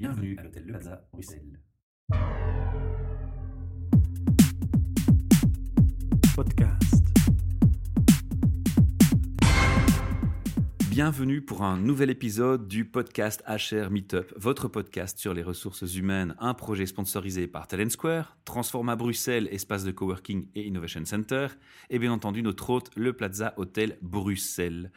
Bienvenue à l'hôtel Le Plaza, Bruxelles. Podcast. Bienvenue pour un nouvel épisode du podcast HR Meetup, votre podcast sur les ressources humaines, un projet sponsorisé par Talent Square, Transforma Bruxelles, espace de coworking et innovation center, et bien entendu notre hôte, le Plaza Hôtel Bruxelles.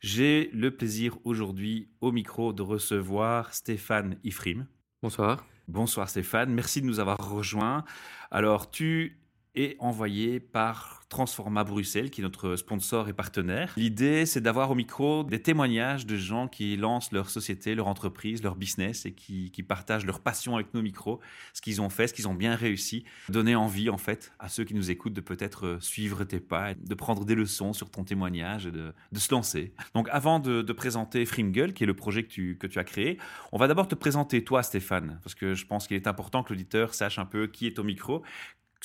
J'ai le plaisir aujourd'hui au micro de recevoir Stéphane Ifrim. Bonsoir. Bonsoir Stéphane, merci de nous avoir rejoints. Alors tu est envoyé par Transforma Bruxelles, qui est notre sponsor et partenaire. L'idée, c'est d'avoir au micro des témoignages de gens qui lancent leur société, leur entreprise, leur business et qui, partagent leur passion avec nos micros, ce qu'ils ont fait, ce qu'ils ont bien réussi, donner envie en fait à ceux qui nous écoutent de peut-être suivre tes pas, de prendre des leçons sur ton témoignage et de, se lancer. Donc avant de, présenter Frimgle, qui est le projet que tu, que tu as créé, on va d'abord te présenter toi Stéphane, parce que je pense qu'il est important que l'auditeur sache un peu qui est au micro,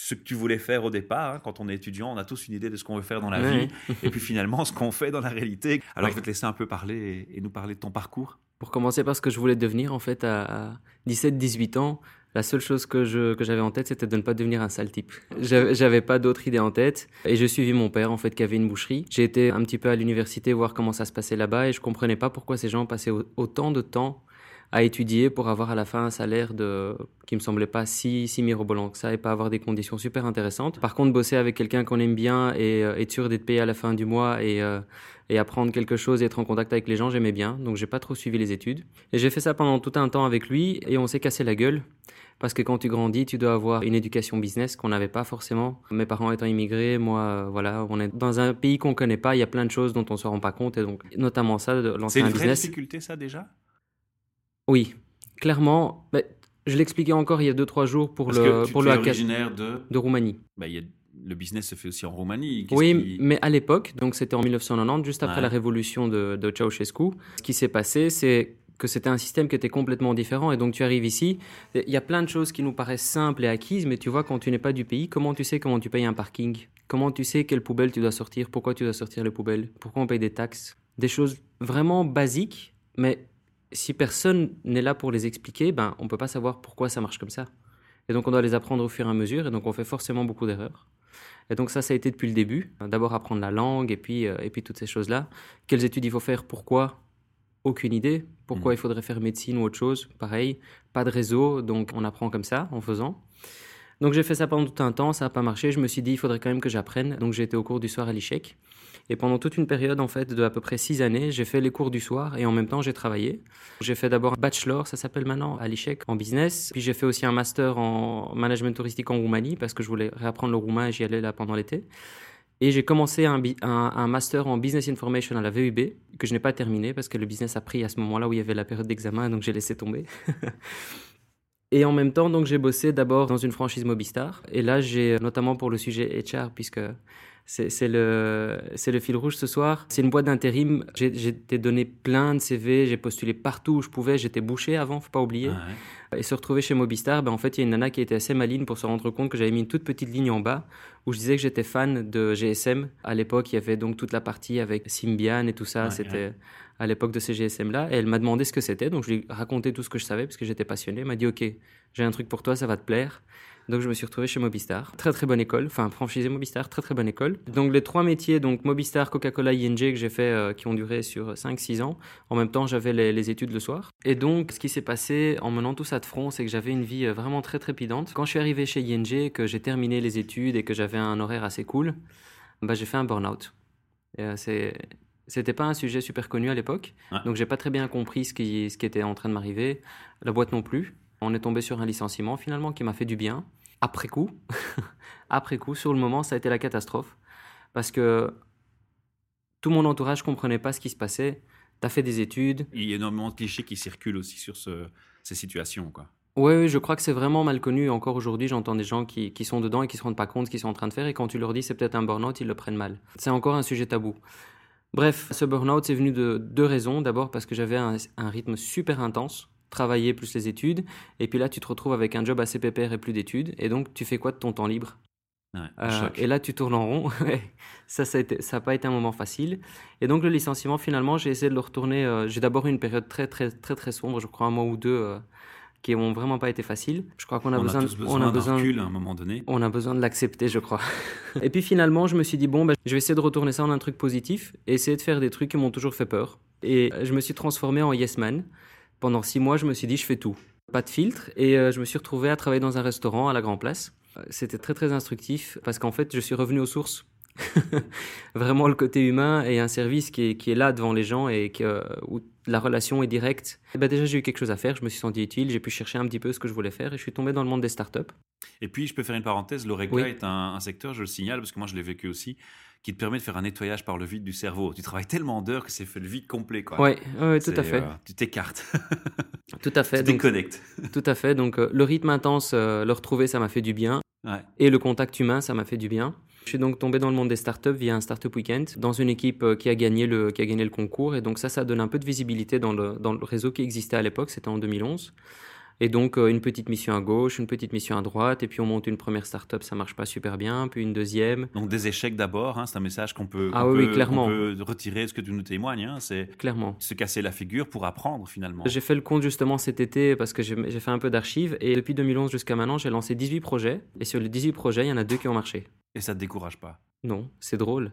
ce que tu voulais faire au départ. Hein. Quand on est étudiant, on a tous une idée de ce qu'on veut faire dans la vie. et puis finalement, ce qu'on fait dans la réalité. Alors, je vais te laisser un peu parler et, nous parler de ton parcours. Pour commencer par ce que je voulais devenir, en fait, à 17-18 ans, la seule chose que, je, que j'avais en tête, c'était de ne pas devenir un sale type. J'avais pas d'autre idée en tête. Et j'ai suivi mon père, en fait, qui avait une boucherie. J'ai été un petit peu à l'université voir comment ça se passait là-bas et je comprenais pas pourquoi ces gens passaient autant de temps à étudier pour avoir à la fin un salaire de, qui me semblait pas si, si mirobolant que ça et pas avoir des conditions super intéressantes. Par contre, bosser avec quelqu'un qu'on aime bien et euh, être sûr d'être payé à la fin du mois et, euh, et apprendre quelque chose et être en contact avec les gens, j'aimais bien. Donc, j'ai pas trop suivi les études. Et j'ai fait ça pendant tout un temps avec lui et on s'est cassé la gueule. Parce que quand tu grandis, tu dois avoir une éducation business qu'on n'avait pas forcément. Mes parents étant immigrés, moi, euh, voilà, on est dans un pays qu'on connaît pas. Il y a plein de choses dont on se rend pas compte et donc, notamment ça, de lancer un business. C'est une vraie difficulté, ça, déjà? Oui, clairement. je l'expliquais encore il y a 2-3 jours pour le que pour le originaire de de Roumanie. Bah, le business se fait aussi en Roumanie. Oui, mais à l'époque, donc c'était en 1990, juste après la révolution de, de Ceausescu, ce qui s'est passé, c'est que c'était un système qui était complètement différent. Et donc tu arrives ici, il y a plein de choses qui nous paraissent simples et acquises, mais tu vois, quand tu n'es pas du pays, comment tu sais comment tu payes un parking? Comment tu sais quelle poubelle tu dois sortir? Pourquoi tu dois sortir les poubelles? Pourquoi on paye des taxes? Des choses vraiment basiques, mais si personne n'est là pour les expliquer, ben, on ne peut pas savoir pourquoi ça marche comme ça. Et donc on doit les apprendre au fur et à mesure, et donc on fait forcément beaucoup d'erreurs. Et donc ça, ça a été depuis le début. D'abord apprendre la langue, et puis, euh, et puis toutes ces choses-là. Quelles études il faut faire, pourquoi? Aucune idée. Pourquoi mmh. il faudrait faire médecine ou autre chose? Pareil, pas de réseau, donc on apprend comme ça, en faisant. Donc j'ai fait ça pendant tout un temps, ça n'a pas marché. Je me suis dit, il faudrait quand même que j'apprenne. Donc j'ai été au cours du soir à l'ICHEC. Et pendant toute une période en fait de à peu près six années, j'ai fait les cours du soir et en même temps j'ai travaillé. J'ai fait d'abord un bachelor, ça s'appelle maintenant à l'ICHEC en business. Puis j'ai fait aussi un master en management touristique en Roumanie parce que je voulais réapprendre le roumain et j'y allais là pendant l'été. Et j'ai commencé un, un, master en business information à la VUB que je n'ai pas terminé parce que le business a pris à ce moment-là où il y avait la période d'examen donc j'ai laissé tomber. Et en même temps, donc j'ai bossé d'abord dans une franchise Mobistar. Et là, j'ai notamment pour le sujet HR, puisque c'est le, le fil rouge ce soir. C'est une boîte d'intérim. J'ai été donné plein de CV, j'ai postulé partout où je pouvais. J'étais bouché avant, faut pas oublier. Ah Et se retrouver chez Mobistar, ben en fait, il y a une nana qui était assez maligne pour se rendre compte que j'avais mis une toute petite ligne en bas où je disais que j'étais fan de GSM. À l'époque, il y avait donc toute la partie avec Symbian et tout ça. C'était à l'époque de ces GSM-là. Et elle m'a demandé ce que c'était. Donc, je lui ai raconté tout ce que je savais parce que j'étais passionné. Elle m'a dit, OK, j'ai un truc pour toi, ça va te plaire. Donc je me suis retrouvé chez Mobistar. Très très bonne école, enfin franchisé Mobistar, très très bonne école. Donc les trois métiers, donc Mobistar, Coca-Cola, ING que j'ai fait, euh, qui ont duré sur 5-6 ans. En même temps, j'avais les, études le soir. Et donc ce qui s'est passé en menant tout ça de front, c'est que j'avais une vie euh, vraiment très trépidante. Quand je suis arrivé chez ING, que j'ai terminé les études et que j'avais un horaire assez cool, bah, j'ai fait un burn-out. Euh, c'est c'était pas un sujet super connu à l'époque, donc j'ai pas très bien compris ce qui, ce qui était en train de m'arriver. La boîte non plus. On est tombé sur un licenciement finalement qui m'a fait du bien après coup, après coup, sur le moment, ça a été la catastrophe. Parce que tout mon entourage comprenait pas ce qui se passait. Tu as fait des études. Il y a énormément de clichés qui circulent aussi sur ces situations. quoi. Oui, oui, je crois que c'est vraiment mal connu. Encore aujourd'hui, j'entends des gens qui, qui, sont dedans et qui ne se rendent pas compte de ce qu'ils sont en train de faire. Et quand tu leur dis c'est peut-être un burn-out, ils le prennent mal. C'est encore un sujet tabou. Bref, ce burn-out, c'est venu de deux raisons. D'abord parce que j'avais un, un rythme super intense travailler plus les études. Et puis là, tu te retrouves avec un job assez pépère et plus d'études. Et donc, tu fais quoi de ton temps libre? Euh, et là, tu tournes en rond. ça, ça n'a pas été un moment facile. Et donc, le licenciement, finalement, j'ai essayé de le retourner. Euh, j'ai d'abord eu une période très, très, très, très sombre, je crois un mois ou deux, euh, qui n'ont vraiment pas été faciles. Je crois qu'on a, besoin, on a besoin, recul à un moment donné. On a besoin de l'accepter, je crois. et puis finalement, je me suis dit, bon, ben, je vais essayer de retourner ça en un truc positif et essayer de faire des trucs qui m'ont toujours fait peur. Et je me suis transformé en yes man. Pendant six mois, je me suis dit, je fais tout. Pas de filtre. Et je me suis retrouvé à travailler dans un restaurant à la Grand Place. C'était très très instructif parce qu'en fait, je suis revenu aux sources. Vraiment le côté humain et un service qui est, qui est là devant les gens et que, où la relation est directe. Et ben déjà, j'ai eu quelque chose à faire, je me suis senti utile, j'ai pu chercher un petit peu ce que je voulais faire et je suis tombé dans le monde des startups. Et puis, je peux faire une parenthèse, l'ORECA est un, un, secteur, je le signale parce que moi, je l'ai vécu aussi, qui te permet de faire un nettoyage par le vide du cerveau. Tu travailles tellement d'heures que c'est fait le vide complet. Oui, ouais, ouais, tout à fait. Euh, tu t'écartes. tout à fait. Tu déconnectes. tout à fait. Donc, euh, le rythme intense, euh, le retrouver, ça m'a fait du bien. Et le contact humain, ça m'a fait du bien. Je suis donc tombé dans le monde des startups via un Startup Weekend, dans une équipe euh, qui a gagné le, qui a gagné le concours. Et donc ça, ça donne un peu de visibilité dans le, dans le réseau qui existait à l'époque, c'était en 2011. Et donc, euh, une petite mission à gauche, une petite mission à droite, et puis on monte une première startup, ça marche pas super bien, puis une deuxième. Donc, des échecs d'abord, hein, c'est un message qu'on peut, ah, oui, clairement. peut retirer ce que tu nous témoignes. Hein, c'est clairement. se casser la figure pour apprendre finalement. J'ai fait le compte justement cet été parce que j'ai fait un peu d'archives, et depuis 2011 jusqu'à maintenant, j'ai lancé 18 projets, et sur les 18 projets, il y en a deux qui ont marché. Et ça te décourage pas? Non, c'est drôle.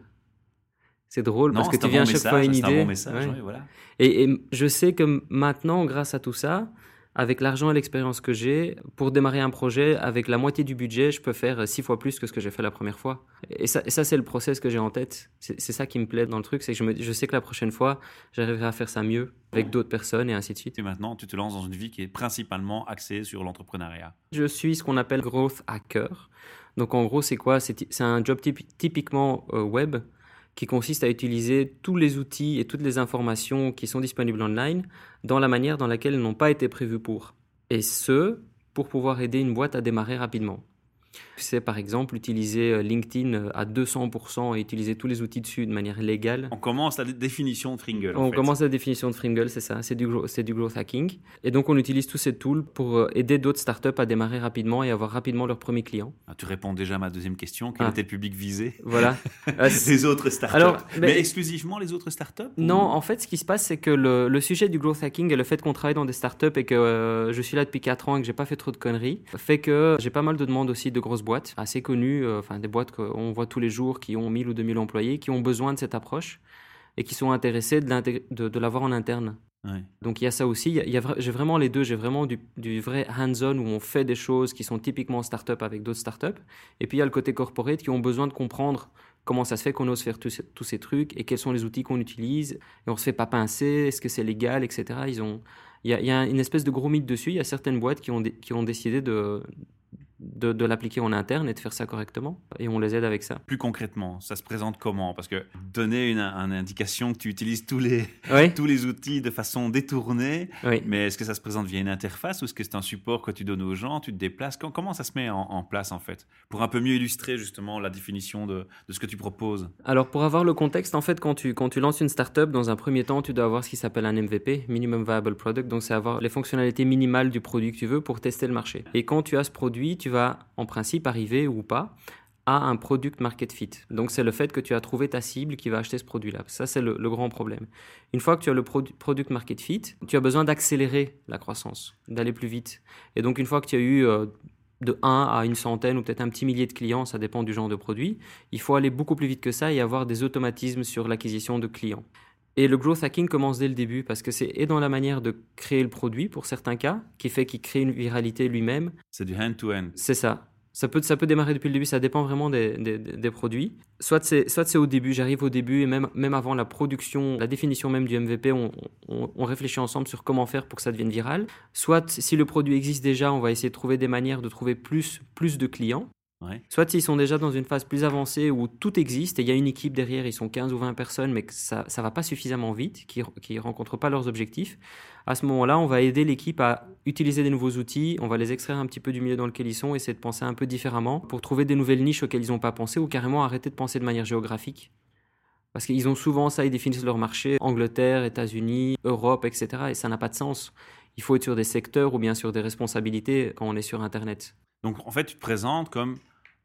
C'est drôle parce que tu viens à chaque fois une idée. Un bon message, voilà. et, je sais que maintenant, grâce à tout ça, avec l'argent et l'expérience que j'ai, pour démarrer un projet, avec la moitié du budget, je peux faire six fois plus que ce que j'ai fait la première fois. Et ça, ça c'est le process que j'ai en tête. C'est ça qui me plaît dans le truc, c'est que je, me, je sais que la prochaine fois, j'arriverai à faire ça mieux avec d'autres personnes et ainsi de suite. Et maintenant, tu te lances dans une vie qui est principalement axée sur l'entrepreneuriat. Je suis ce qu'on appelle growth hacker. Donc en gros, c'est quoi? C'est un job typiquement euh, web qui consiste à utiliser tous les outils et toutes les informations qui sont disponibles online dans la manière dans laquelle elles n'ont pas été prévues pour. Et ce, pour pouvoir aider une boîte à démarrer rapidement. C'est par exemple utiliser euh, LinkedIn euh, à 200% et utiliser tous les outils dessus de manière légale. On commence la définition de Fringle. On commence la définition de Fringle, c'est ça, c'est du, du growth hacking. Et donc on utilise tous ces tools pour euh, aider d'autres startups à démarrer rapidement et avoir rapidement leurs premiers clients. Ah, tu réponds déjà à ma deuxième question, quel ah. était le public visé? Voilà. les autres startups. Alors, mais, exclusivement les autres startups Non, en fait ce qui se passe c'est que le, le, sujet du growth hacking et le fait qu'on travaille dans des startups et que je suis là depuis 4 ans et que j'ai pas fait trop de conneries, fait que j'ai pas mal de demandes aussi de grosses boîtes assez connues, euh, enfin des boîtes qu'on voit tous les jours qui ont 1000 ou 2000 employés, qui ont besoin de cette approche et qui sont intéressés de, de, l'avoir en interne. Donc il y a ça aussi. Il y a, j'ai vraiment les deux. J'ai vraiment du, du vrai hands-on où on fait des choses qui sont typiquement start-up avec d'autres start-up. Et puis il y a le côté corporate qui ont besoin de comprendre comment ça se fait qu'on ose faire tous, ces trucs et quels sont les outils qu'on utilise. Et on se fait pas pincer, est-ce que c'est légal, etc. Ils ont, il y, a, il y, a, une espèce de gros mythe dessus. Il y a certaines boîtes qui ont, qui ont décidé de, de, l'appliquer en interne et de faire ça correctement. Et on les aide avec ça. Plus concrètement, ça se présente comment? Parce que donner une, indication que tu utilises tous les, tous les outils de façon détournée, mais est-ce que ça se présente via une interface ou est-ce que c'est un support que tu donnes aux gens, tu te déplaces? Comment ça se met en, place en fait? Pour un peu mieux illustrer justement la définition de, ce que tu proposes. Alors pour avoir le contexte, en fait, quand tu, quand tu lances une startup, dans un premier temps, tu dois avoir ce qui s'appelle un MVP, Minimum Viable Product. Donc c'est avoir les fonctionnalités minimales du produit que tu veux pour tester le marché. Et quand tu as ce produit, tu tu vas en principe arriver ou pas à un product market fit. Donc c'est le fait que tu as trouvé ta cible qui va acheter ce produit-là. Ça c'est le, grand problème. Une fois que tu as le product market fit, tu as besoin d'accélérer la croissance, d'aller plus vite. Et donc une fois que tu as eu euh, de 1 à une centaine ou peut-être un petit millier de clients, ça dépend du genre de produit, il faut aller beaucoup plus vite que ça et avoir des automatismes sur l'acquisition de clients. Et le growth hacking commence dès le début parce que c'est et dans la manière de créer le produit pour certains cas, qui fait qu'il crée une viralité lui-même. C'est du hand-to-hand. C'est ça. Ça peut, ça peut démarrer depuis le début, ça dépend vraiment des, des, produits. Soit c'est, soit c'est au début, j'arrive au début et même, même avant la production, la définition même du MVP, on, on, on, réfléchit ensemble sur comment faire pour que ça devienne viral. Soit si le produit existe déjà, on va essayer de trouver des manières de trouver plus, plus de clients. Soit ils sont déjà dans une phase plus avancée où tout existe et il y a une équipe derrière, ils sont 15 ou 20 personnes, mais que ça ne va pas suffisamment vite, qui ne rencontrent pas leurs objectifs. À ce moment-là, on va aider l'équipe à utiliser des nouveaux outils, on va les extraire un petit peu du milieu dans lequel ils sont, essayer de penser un peu différemment pour trouver des nouvelles niches auxquelles ils n'ont pas pensé ou carrément arrêter de penser de manière géographique. Parce qu'ils ont souvent ça, ils définissent leur marché, Angleterre, États-Unis, Europe, etc. Et ça n'a pas de sens. Il faut être sur des secteurs ou bien sur des responsabilités quand on est sur Internet. Donc en fait, tu te présentes comme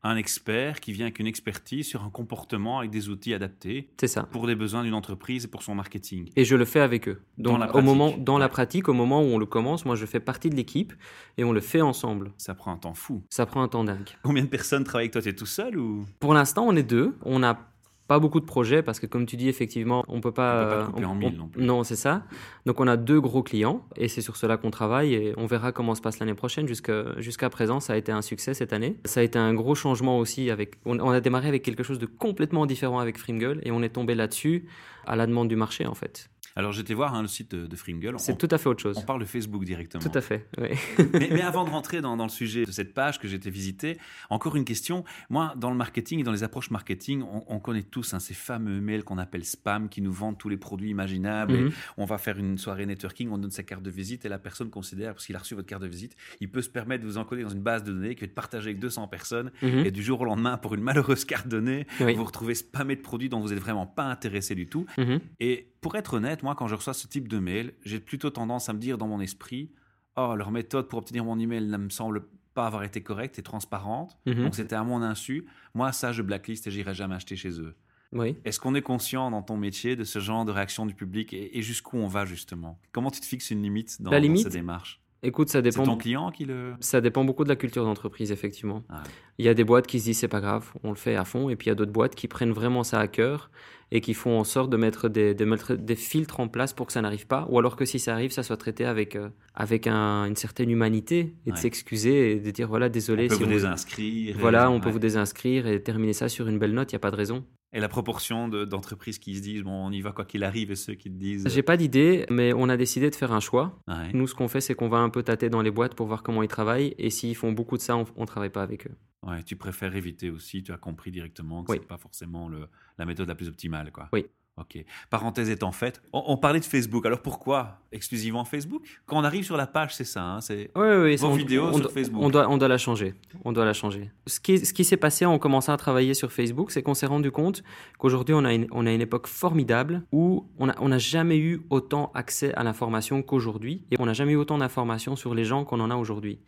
un expert qui vient avec une expertise sur un comportement avec des outils adaptés. Ça. Pour les besoins d'une entreprise et pour son marketing. Et je le fais avec eux. Donc, dans la pratique. Au moment, dans la pratique, au moment où on le commence, moi je fais partie de l'équipe et on le fait ensemble. Ça prend un temps fou. Ça prend un temps dingue. Combien de personnes travaillent avec toi? Tu es tout seul ou? Pour l'instant, on est deux. On a pas beaucoup de projets parce que comme tu dis effectivement on peut pas, on peut pas couper en mille non plus. non c'est ça. Donc on a deux gros clients et c'est sur cela qu'on travaille et on verra comment se passe l'année prochaine. Jusqu'à présent ça a été un succès cette année. Ça a été un gros changement aussi avec on, a démarré avec quelque chose de complètement différent avec Frimgle et on est tombé là-dessus à la demande du marché en fait alors j'étais voir hein, le site de, Fringle. C'est tout à fait autre chose. On parle de Facebook directement. Tout à fait, oui. mais, avant de rentrer dans, le sujet de cette page que j'étais visiter, encore une question. Moi, dans le marketing et dans les approches marketing, on, connaît tous hein, ces fameux mails qu'on appelle spam qui nous vendent tous les produits imaginables. Mhm. on va faire une soirée networking, on donne sa carte de visite et la personne considère, parce qu'il a reçu votre carte de visite, il peut se permettre de vous encoder dans une base de données qui va être partagée avec 200 personnes mhm. et du jour au lendemain, pour une malheureuse carte donnée, vous vous retrouvez spammé de produits dont vous n'êtes vraiment pas intéressé du tout. Mhm. Et pour être honnête, moi, quand je reçois ce type de mail, j'ai plutôt tendance à me dire dans mon esprit, oh, leur méthode pour obtenir mon email ne me semble pas avoir été correcte et transparente. Mhm. Donc c'était à mon insu. Moi, ça, je blacklist et j'irai jamais acheter chez eux. Oui. Est-ce qu'on est conscient dans ton métier de ce genre de réaction du public et, jusqu'où on va justement? Comment tu te fixes une limite dans, la cette démarche Écoute, ça dépend. C'est ton client qui le. Ça dépend beaucoup de la culture d'entreprise, effectivement. Ah il y a des boîtes qui se disent c'est pas grave, on le fait à fond, et puis il y a d'autres boîtes qui prennent vraiment ça à cœur et qui font en sorte de mettre des, des filtres en place pour que ça n'arrive pas, ou alors que si ça arrive, ça soit traité avec, euh, avec une certaine humanité et de s'excuser et de dire voilà, désolé. On peut si vous désinscrire. Voilà, on peut vous désinscrire et terminer ça sur une belle note, il n'y a pas de raison. Et la proportion d'entreprises qui se disent bon, on y va quoi qu'il arrive et ceux qui te disent. J'ai pas d'idée, mais on a décidé de faire un choix. Nous, ce qu'on fait, c'est qu'on va un peu tâter dans les boîtes pour voir comment ils travaillent. Et s'ils font beaucoup de ça, on, ne travaille pas avec eux. Ouais, tu préfères éviter aussi. Tu as compris directement que ce c'est pas forcément le, la méthode la plus optimale, quoi. Oui. Ok. Parenthèse étant faite, on, parlait de Facebook. Alors pourquoi exclusivement Facebook? Quand on arrive sur la page, c'est ça. Hein, c'est oui, oui, vos vidéos sur Facebook. On doit, on doit la changer. On doit la changer. Ce qui, ce qui s'est passé en commençant à travailler sur Facebook, c'est qu'on s'est rendu compte qu'aujourd'hui, on, a une, on a une époque formidable où on n'a on a jamais eu autant accès à l'information qu'aujourd'hui et on n'a jamais eu autant d'informations sur les gens qu'on en a aujourd'hui.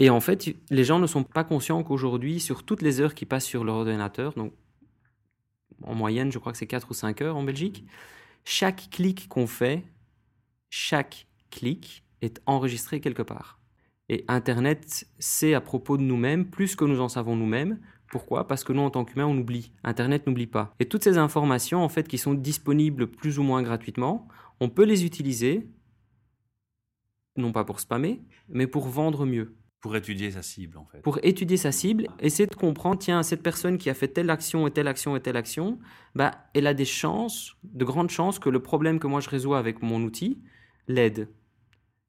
Et en fait, les gens ne sont pas conscients qu'aujourd'hui, sur toutes les heures qui passent sur leur ordinateur, donc en moyenne, je crois que c'est 4 ou 5 heures en Belgique. Chaque clic qu'on fait, chaque clic est enregistré quelque part. Et Internet, c'est à propos de nous-mêmes, plus que nous en savons nous-mêmes. Pourquoi? Parce que nous, en tant qu'humains, on oublie. Internet n'oublie pas. Et toutes ces informations, en fait, qui sont disponibles plus ou moins gratuitement, on peut les utiliser, non pas pour spammer, mais pour vendre mieux. Pour étudier sa cible, en fait. Pour étudier sa cible, essayer de comprendre, tiens, cette personne qui a fait telle action et telle action et telle action, bah, elle a des chances, de grandes chances que le problème que moi je résous avec mon outil l'aide.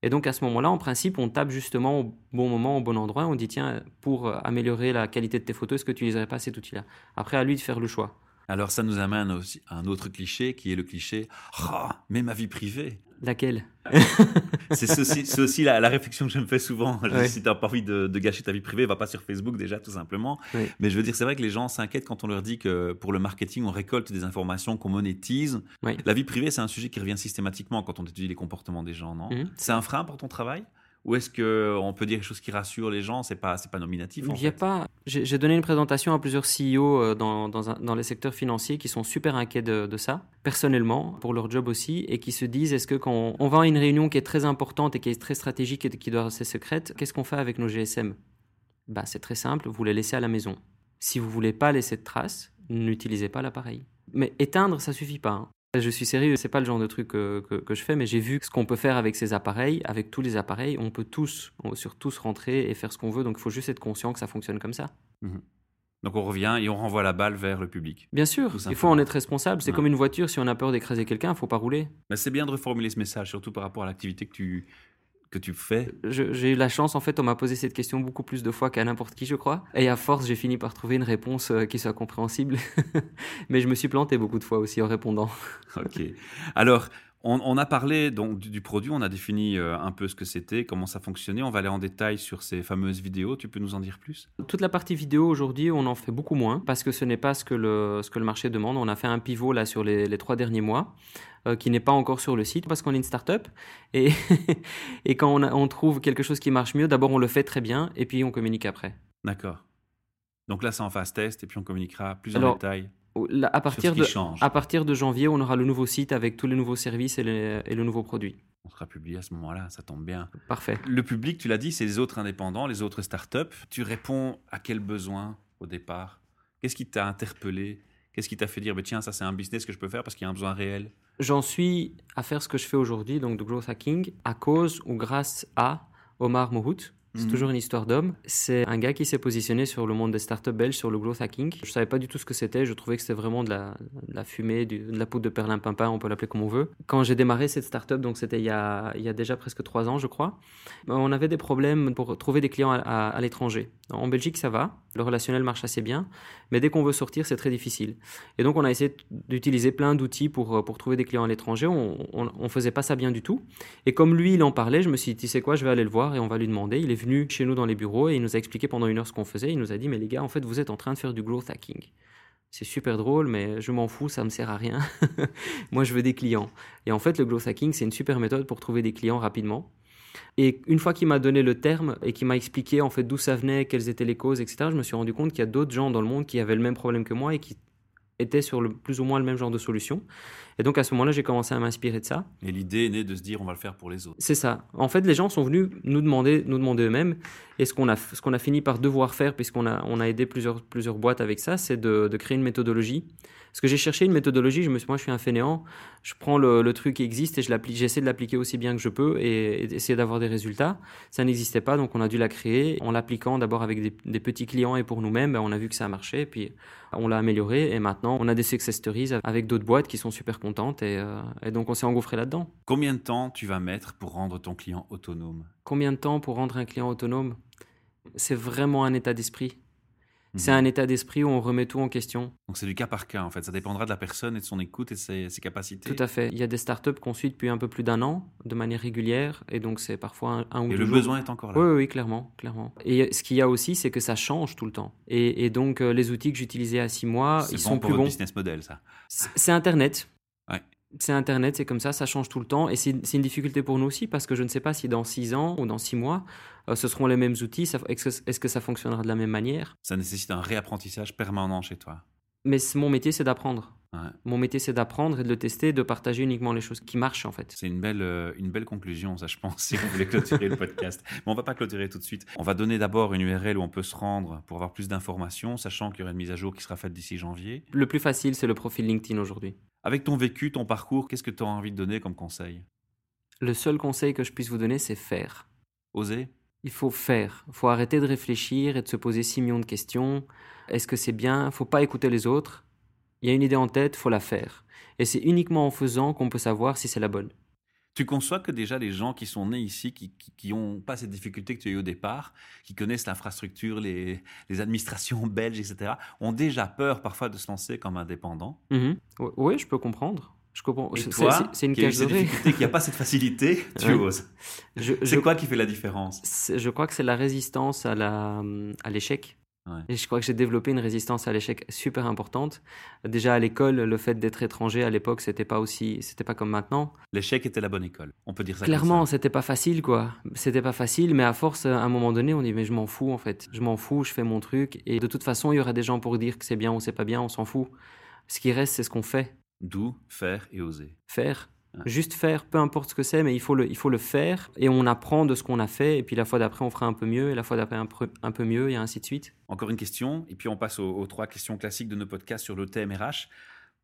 Et donc à ce moment-là, en principe, on tape justement au bon moment, au bon endroit, on dit, tiens, pour améliorer la qualité de tes photos, est-ce que tu n'utiliserais pas cet outil-là? Après, à lui de faire le choix. Alors ça nous amène aussi à un autre cliché qui est le cliché ah, mais ma vie privée. Laquelle? C'est aussi, la, réflexion que je me fais souvent. Si tu n'as pas envie de, gâcher ta vie privée, va pas sur Facebook déjà, tout simplement. Mais je veux dire, c'est vrai que les gens s'inquiètent quand on leur dit que pour le marketing, on récolte des informations qu'on monétise. La vie privée, c'est un sujet qui revient systématiquement quand on étudie les comportements des gens, non? Mhm. C'est un frein pour ton travail? Ou est-ce qu'on peut dire quelque chose qui rassure les gens? C'est pas, c'est pas nominatif. Il y a pas. J'ai donné une présentation à plusieurs CEO euh, dans, dans, dans, les secteurs financiers qui sont super inquiets de, de, ça, personnellement, pour leur job aussi, et qui se disent est-ce que quand on, va à une réunion qui est très importante et qui est très stratégique et qui doit rester secrète, qu'est-ce qu'on fait avec nos GSM Bah, c'est très simple, vous les laissez à la maison. Si vous voulez pas laisser de traces, n'utilisez pas l'appareil. Mais éteindre, ça suffit pas. Hein. Je suis sérieux, c'est pas le genre de truc que, que, je fais, mais j'ai vu ce qu'on peut faire avec ces appareils, avec tous les appareils. On peut tous, sur tous rentrer et faire ce qu'on veut, donc il faut juste être conscient que ça fonctionne comme ça. Mhm. Donc on revient et on renvoie la balle vers le public. Bien sûr, il faut en être responsable. C'est comme une voiture, si on a peur d'écraser quelqu'un, il faut pas rouler. Mais c'est bien de reformuler ce message, surtout par rapport à l'activité que tu, que tu fais J'ai eu la chance, en fait, on m'a posé cette question beaucoup plus de fois qu'à n'importe qui, je crois. Et à force, j'ai fini par trouver une réponse euh, qui soit compréhensible. Mais je me suis planté beaucoup de fois aussi en répondant. ok. Alors, on, a parlé donc du, produit, on a défini euh, un peu ce que c'était, comment ça fonctionnait. On va aller en détail sur ces fameuses vidéos. Tu peux nous en dire plus? Toute la partie vidéo aujourd'hui, on en fait beaucoup moins parce que ce n'est pas ce que le, ce que le marché demande. On a fait un pivot là sur les, les trois derniers mois. Euh, qui n'est pas encore sur le site parce qu'on est une start-up. Et, et quand on, on, trouve quelque chose qui marche mieux, d'abord on le fait très bien et puis on communique après. D'accord. Donc là, c'est en phase test et puis on communiquera plus en détail. À, partir de, à partir de janvier, on aura le nouveau site avec tous les nouveaux services et, et le nouveau produit. On sera publié à ce moment-là, ça tombe bien. Parfait. Le public, tu l'as dit, c'est les autres indépendants, les autres startups. Tu réponds à quel besoin au départ? Qu'est-ce qui t'a interpellé? Qu'est-ce qui t'a fait dire, bah, tiens, ça c'est un business que je peux faire parce qu'il y a un besoin réel? J'en suis à faire ce que je fais aujourd'hui, donc de growth hacking, à cause ou grâce à Omar Mohout, c'est mhm. toujours une histoire d'homme. C'est un gars qui s'est positionné sur le monde des startups belges, sur le growth hacking. Je savais pas du tout ce que c'était. Je trouvais que c'était vraiment de la, la fumée, de la poudre de perlimpinpin, on peut l'appeler comme on veut. Quand j'ai démarré cette startup, donc c'était il, y a, il y a déjà presque trois ans, je crois, on avait des problèmes pour trouver des clients à, l'étranger. En Belgique, ça va. Le relationnel marche assez bien. Mais dès qu'on veut sortir, c'est très difficile. Et donc, on a essayé d'utiliser plein d'outils pour, pour trouver des clients à l'étranger. On, on, faisait pas ça bien du tout. Et comme lui, il en parlait, je me suis dit, tu sais quoi, je vais aller le voir et on va lui demander. Il est venu chez nous dans les bureaux et il nous a expliqué pendant une heure ce qu'on faisait. Il nous a dit, mais les gars, en fait, vous êtes en train de faire du growth hacking. C'est super drôle, mais je m'en fous, ça me sert à rien. Moi, je veux des clients. Et en fait, le growth hacking, c'est une super méthode pour trouver des clients rapidement. Et une fois qu'il m'a donné le terme et qu'il m'a expliqué en fait d'où ça venait, quelles étaient les causes, etc., je me suis rendu compte qu'il y a d'autres gens dans le monde qui avaient le même problème que moi et qui étaient sur le, plus ou moins le même genre de solution. Et donc à ce moment-là, j'ai commencé à m'inspirer de ça. Et l'idée est née de se dire on va le faire pour les autres. C'est ça. En fait, les gens sont venus nous demander, nous demander eux-mêmes. Et ce qu'on a, ce qu'on a fini par devoir faire, puisqu'on a, on a aidé plusieurs, plusieurs boîtes avec ça, c'est de, de créer une méthodologie parce que j'ai cherché une méthodologie, je me suis, moi je suis un fainéant, je prends le, truc qui existe et je l'applique, j'essaie de l'appliquer aussi bien que je peux et, essayer d'avoir des résultats. Ça n'existait pas, donc on a dû la créer en l'appliquant d'abord avec des, petits clients et pour nous-mêmes, ben, on a vu que ça a marché, puis on l'a amélioré et maintenant on a des success stories avec d'autres boîtes qui sont super contentes et, euh, et donc on s'est engouffré là-dedans. Combien de temps tu vas mettre pour rendre ton client autonome? Combien de temps pour rendre un client autonome? C'est vraiment un état d'esprit. C'est un état d'esprit où on remet tout en question. Donc c'est du cas par cas en fait, ça dépendra de la personne et de son écoute et de ses, capacités. Tout à fait. Il y a des startups qu'on suit depuis un peu plus d'un an de manière régulière et donc c'est parfois un, ou et deux Et le besoin est encore là. Oui, oui, clairement, clairement. Et ce qu'il y a aussi, c'est que ça change tout le temps. Et, donc euh, les outils que j'utilisais à six mois, ils sont plus bons. Business model ça. C'est Internet c'est Internet, c'est comme ça, ça change tout le temps. Et c'est une difficulté pour nous aussi parce que je ne sais pas si dans six ans ou dans six mois, euh, ce seront les mêmes outils. Est-ce que, ça fonctionnera de la même manière? Ça nécessite un réapprentissage permanent chez toi. Mais mon métier, c'est d'apprendre. Mon métier, c'est d'apprendre et de le tester, de partager uniquement les choses qui marchent en fait. C'est une belle, euh, une belle conclusion, ça, je pense, si vous voulez clôturer le podcast. Mais on va pas clôturer tout de suite. On va donner d'abord une URL où on peut se rendre pour avoir plus d'informations, sachant qu'il y aura une mise à jour qui sera faite d'ici janvier. Le plus facile, c'est le profil LinkedIn aujourd'hui. Avec ton vécu, ton parcours, qu'est-ce que tu as envie de donner comme conseil? Le seul conseil que je puisse vous donner, c'est faire. Oser? Il faut faire. Il faut arrêter de réfléchir et de se poser 6 millions de questions. Est-ce que c'est bien? Il ne faut pas écouter les autres. Il y a une idée en tête, il faut la faire. Et c'est uniquement en faisant qu'on peut savoir si c'est la bonne. Tu conçois que déjà les gens qui sont nés ici, qui n'ont pas cette difficulté que tu as eu au départ, qui connaissent l'infrastructure, les, administrations belges, etc., ont déjà peur parfois de se lancer comme indépendants? Mhm. Oui, je peux comprendre. Je comprends. C'est une cage de difficulté, qu'il n'y a pas cette facilité, tu oses. C'est quoi qui fait la différence? Je crois que c'est la résistance à l'échec. Et je crois que j'ai développé une résistance à l'échec super importante. Déjà à l'école, le fait d'être étranger à l'époque, c'était pas aussi, c'était pas comme maintenant. L'échec était la bonne école. On peut dire ça. Clairement, c'était pas facile, quoi. C'était pas facile, mais à force, à un moment donné, on dit mais je m'en fous en fait. Je m'en fous, je fais mon truc. Et de toute façon, il y aura des gens pour dire que c'est bien ou c'est pas bien, on s'en fout. Ce qui reste, c'est ce qu'on fait. D'où faire et oser. Faire. Juste faire, peu importe ce que c'est, mais il faut, le, il faut le faire et on apprend de ce qu'on a fait. Et puis la fois d'après, on fera un peu mieux, et la fois d'après, un, un, peu mieux, et ainsi de suite. Encore une question, et puis on passe aux, trois questions classiques de nos podcasts sur le TMRH.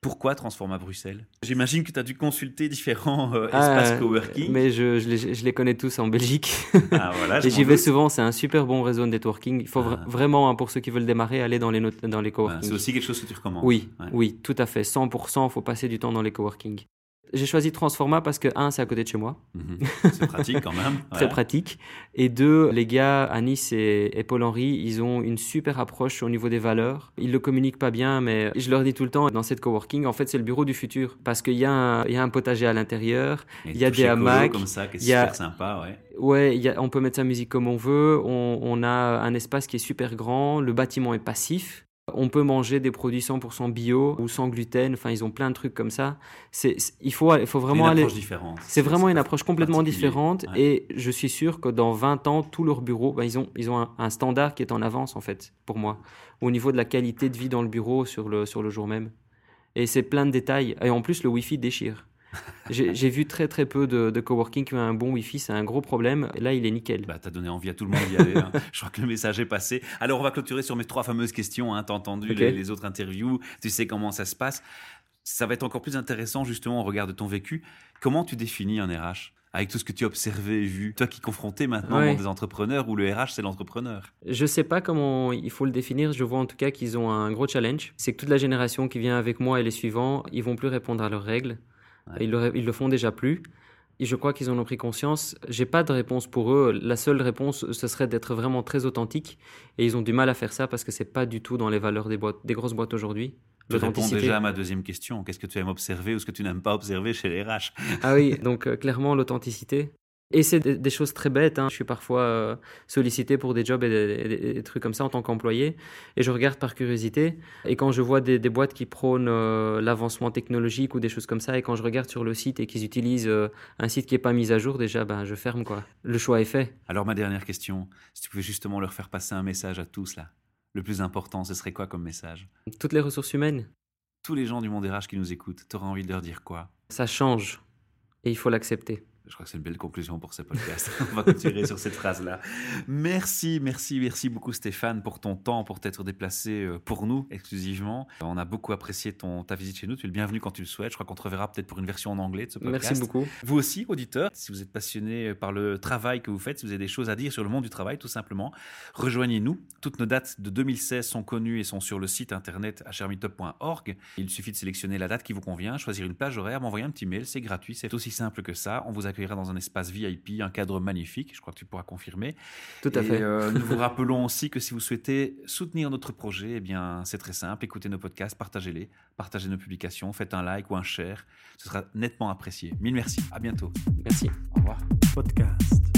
Pourquoi Transforma Bruxelles? J'imagine que tu as dû consulter différents euh, ah, espaces coworking. Mais je, je, les, je, les, connais tous en Belgique. Ah, voilà, et j'y vais souvent, c'est un super bon réseau de networking. Il faut ah. vraiment, hein, pour ceux qui veulent démarrer, aller dans les, dans les coworking. c'est aussi quelque chose que tu recommandes Oui, oui, tout à fait. 100%, il faut passer du temps dans les coworking. J'ai choisi Transforma parce que, un, c'est à côté de chez moi. Mhm. C'est pratique quand même. Très pratique. Et deux, les gars à Nice et, Paul-Henri, ils ont une super approche au niveau des valeurs. Ils le communiquent pas bien, mais je leur dis tout le temps, dans cette coworking, en fait, c'est le bureau du futur. Parce qu'il y, a un, y a un potager à l'intérieur, il y a des hamacs. comme ça, qui est super sympa, ouais. Ouais, y a, on peut mettre sa musique comme on veut. On, on a un espace qui est super grand. Le bâtiment est passif. On peut manger des produits 100% bio ou sans gluten. Enfin, ils ont plein de trucs comme ça. C'est, il faut, il faut vraiment une aller. différente. C'est vraiment une approche complètement différente. Et je suis sûr que dans 20 ans, tous leurs bureaux, ben, ils ont, ils ont un, standard qui est en avance, en fait, pour moi, au niveau de la qualité de vie dans le bureau sur le, sur le jour même. Et c'est plein de détails. Et en plus, le Wi-Fi déchire. J'ai vu très très peu de, de, coworking qui ont un bon Wi-Fi, c'est un gros problème. Là, il est nickel. Bah, t'as donné envie à tout le monde d'y aller. Hein. Je crois que le message est passé. Alors, on va clôturer sur mes trois fameuses questions. Hein. T'as entendu les, autres interviews, tu sais comment ça se passe. Ça va être encore plus intéressant justement au regard de ton vécu. Comment tu définis un RH avec tout ce que tu as observé et vu Toi qui confrontais maintenant des entrepreneurs où le RH, c'est l'entrepreneur. Je sais pas comment il faut le définir. Je vois en tout cas qu'ils ont un gros challenge. C'est que toute la génération qui vient avec moi et les suivants, ils vont plus répondre à leurs règles. Ils, le, ils le font déjà plus. Et je crois qu'ils en ont pris conscience. J'ai pas de réponse pour eux. La seule réponse, ce serait d'être vraiment très authentique. Et ils ont du mal à faire ça parce que c'est pas du tout dans les valeurs des, boîtes, des grosses boîtes aujourd'hui. Je réponds déjà à ma deuxième question. Qu'est-ce que tu aimes observer ou ce que tu n'aimes pas observer chez les RH? Ah oui, donc euh, clairement l'authenticité. Et c'est des, choses très bêtes. Hein. Je suis parfois euh, sollicité pour des jobs et des, trucs comme ça en tant qu'employé. Et je regarde par curiosité. Et quand je vois des, boîtes qui prônent euh, l'avancement technologique ou des choses comme ça, et quand je regarde sur le site et qu'ils utilisent euh, un site qui n'est pas mis à jour, déjà, ben, je ferme. quoi. Le choix est fait. Alors ma dernière question, si tu pouvais justement leur faire passer un message à tous là, le plus important, ce serait quoi comme message? Toutes les ressources humaines. Tous les gens du monde RH qui nous écoutent, tu auras envie de leur dire quoi? Ça change. Et il faut l'accepter. Je crois que c'est une belle conclusion pour ce podcast. On va continuer sur cette phrase-là. Merci, merci, merci beaucoup Stéphane pour ton temps, pour t'être déplacé euh, pour nous exclusivement. On a beaucoup apprécié ton, ta visite chez nous. Tu es le bienvenu quand tu le souhaites. Je crois qu'on te reverra peut-être pour une version en anglais de ce podcast. Merci beaucoup. Vous aussi, auditeurs, si vous êtes passionné par le travail que vous faites, si vous avez des choses à dire sur le monde du travail, tout simplement, rejoignez-nous. Toutes nos dates de 2016 sont connues et sont sur le site internet hrmitop.org. Il suffit de sélectionner la date qui vous convient, choisir une plage horaire, m'envoyer un petit mail. C'est gratuit, c'est aussi simple que ça. On vous accueillera dans un espace VIP, un cadre magnifique, je crois que tu pourras confirmer. Tout à fait. Euh, nous vous rappelons aussi que si vous souhaitez soutenir notre projet, eh bien, c'est très simple, écoutez nos podcasts, partagez-les, partagez nos publications, faites un like ou un share, ce sera nettement apprécié. Mille merci, à bientôt. Merci. Au revoir. Podcast.